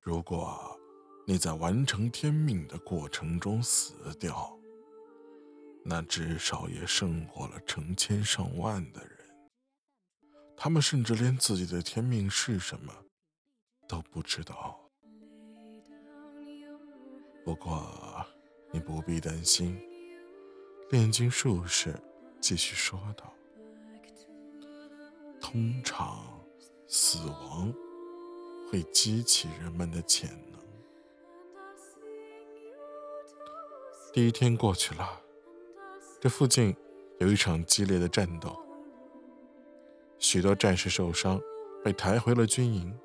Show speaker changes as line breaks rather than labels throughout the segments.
如果你在完成天命的过程中死掉，那至少也胜过了成千上万的人。他们甚至连自己的天命是什么都不知道。不过，你不必担心。炼金术士继续说道：“通常，死亡会激起人们的潜能。”第一天过去了，这附近有一场激烈的战斗。许多战士受伤，被抬回了军营。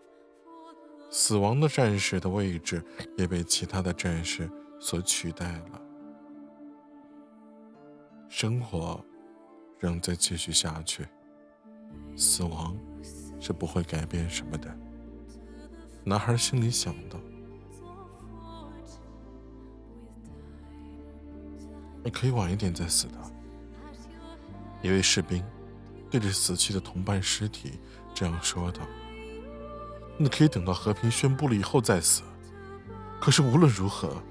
死亡的战士的位置也被其他的战士所取代了。生活仍在继续下去，死亡是不会改变什么的。男孩心里想到：“你可以晚一点再死的。”一位士兵。对着死去的同伴尸体这样说道：“你可以等到和平宣布了以后再死，可是无论如何，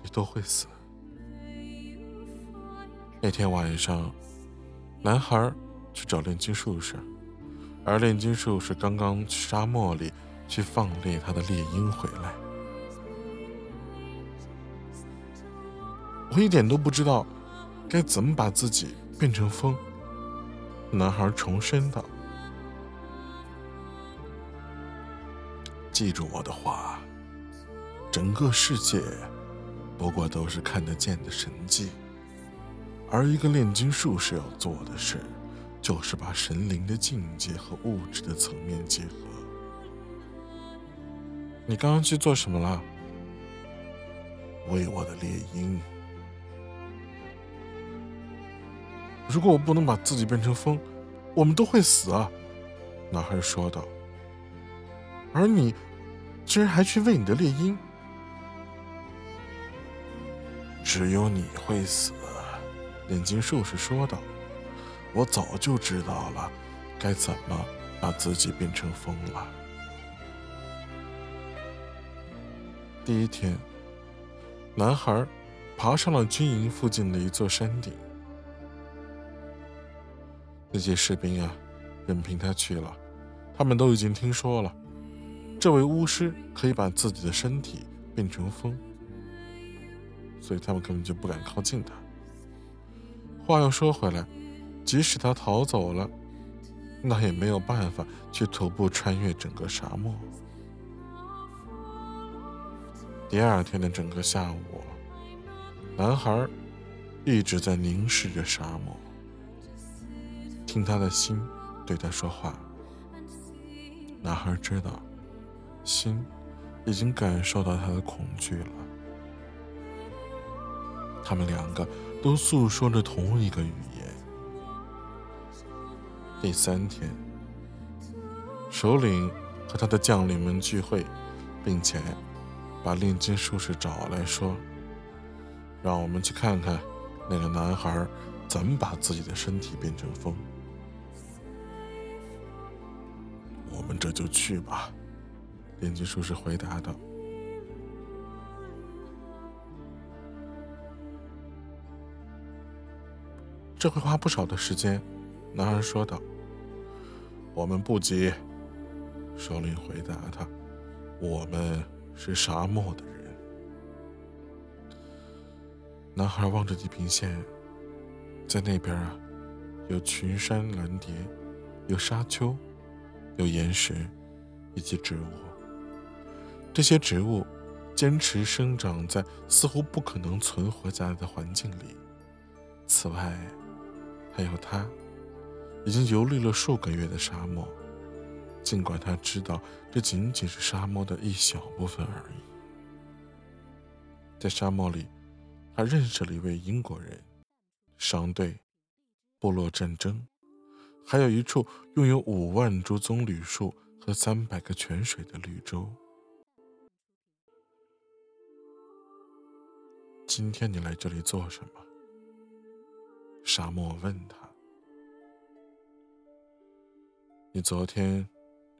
你都会死。”那天晚上，男孩去找炼金术士，而炼金术士刚刚去沙漠里去放猎他的猎鹰回来。我一点都不知道该怎么把自己变成风。男孩重申道：“记住我的话，整个世界不过都是看得见的神迹，而一个炼金术士要做的事，就是把神灵的境界和物质的层面结合。你刚刚去做什么了？为我的猎鹰。”如果我不能把自己变成风，我们都会死啊！男孩说道。而你，居然还去喂你的猎鹰？只有你会死，炼金术士说道。我早就知道了，该怎么把自己变成风了。第一天，男孩爬上了军营附近的一座山顶。那些士兵啊，任凭他去了。他们都已经听说了，这位巫师可以把自己的身体变成风，所以他们根本就不敢靠近他。话又说回来，即使他逃走了，那也没有办法去徒步穿越整个沙漠。第二天的整个下午，男孩一直在凝视着沙漠。听他的心对他说话，男孩知道，心已经感受到他的恐惧了。他们两个都诉说着同一个语言。第三天，首领和他的将领们聚会，并且把炼金术士找来说：“让我们去看看那个男孩怎么把自己的身体变成风。”我们这就去吧，炼金术士回答道。这会花不少的时间，男孩说道。我们不急，首领回答他。我们是沙漠的人。男孩望着地平线，在那边啊，有群山蓝叠，有沙丘。有岩石，以及植物。这些植物坚持生长在似乎不可能存活下来的环境里。此外，还有他，已经游历了数个月的沙漠。尽管他知道这仅仅是沙漠的一小部分而已。在沙漠里，他认识了一位英国人，商队，部落战争。还有一处拥有五万株棕榈树和三百个泉水的绿洲。今天你来这里做什么？沙漠问他。你昨天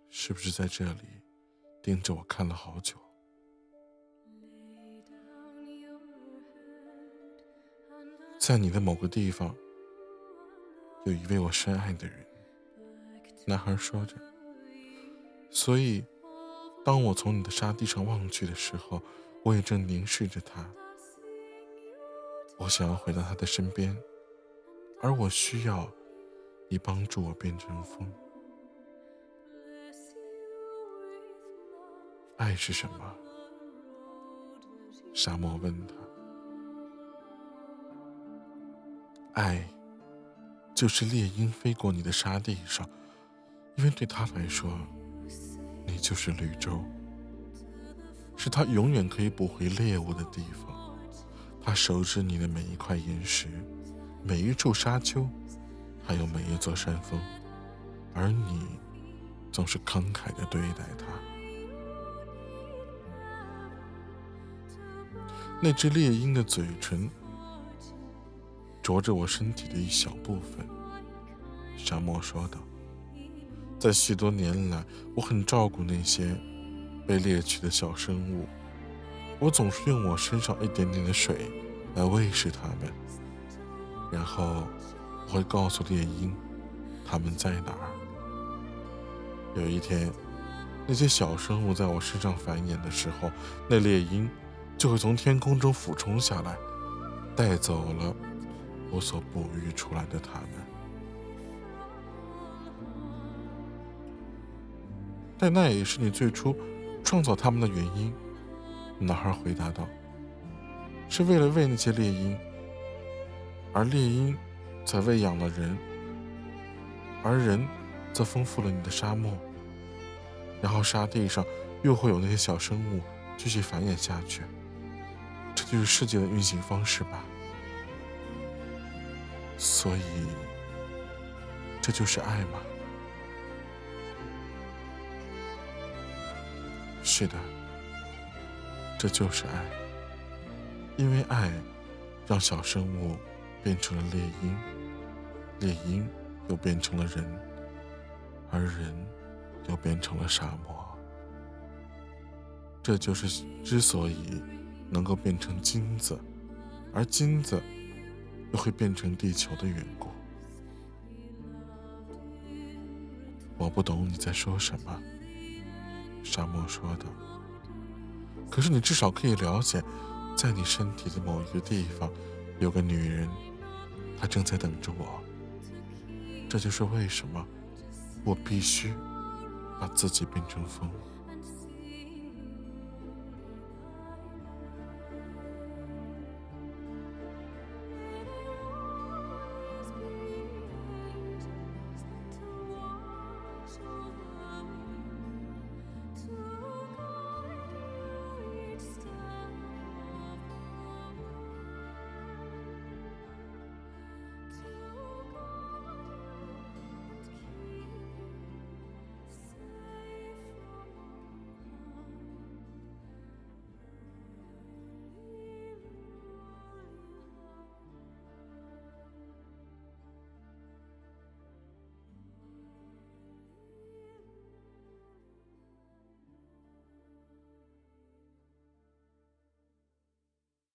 是不是在这里盯着我看了好久？在你的某个地方，有一位我深爱的人。男孩说着。所以，当我从你的沙地上望去的时候，我也正凝视着他。我想要回到他的身边，而我需要你帮助我变成风。爱是什么？沙漠问他。爱，就是猎鹰飞过你的沙地上，因为对他来说，你就是绿洲，是他永远可以捕回猎物的地方。他熟知你的每一块岩石，每一处沙丘，还有每一座山峰，而你总是慷慨的对待他。那只猎鹰的嘴唇。啄着我身体的一小部分，沙漠说道：“在许多年来，我很照顾那些被猎取的小生物。我总是用我身上一点点的水来喂食它们，然后我会告诉猎鹰它们在哪儿。有一天，那些小生物在我身上繁衍的时候，那猎鹰就会从天空中俯冲下来，带走了。”我所哺育出来的他们，但那也是你最初创造他们的原因。男孩回答道：“是为了喂那些猎鹰，而猎鹰才喂养了人，而人则丰富了你的沙漠。然后沙地上又会有那些小生物继续繁衍下去。这就是世界的运行方式吧。”所以，这就是爱吗？是的，这就是爱。因为爱，让小生物变成了猎鹰，猎鹰又变成了人，而人又变成了沙漠。这就是之所以能够变成金子，而金子。又会变成地球的缘故。我不懂你在说什么，沙漠说道。可是你至少可以了解，在你身体的某一个地方，有个女人，她正在等着我。这就是为什么我必须把自己变成风。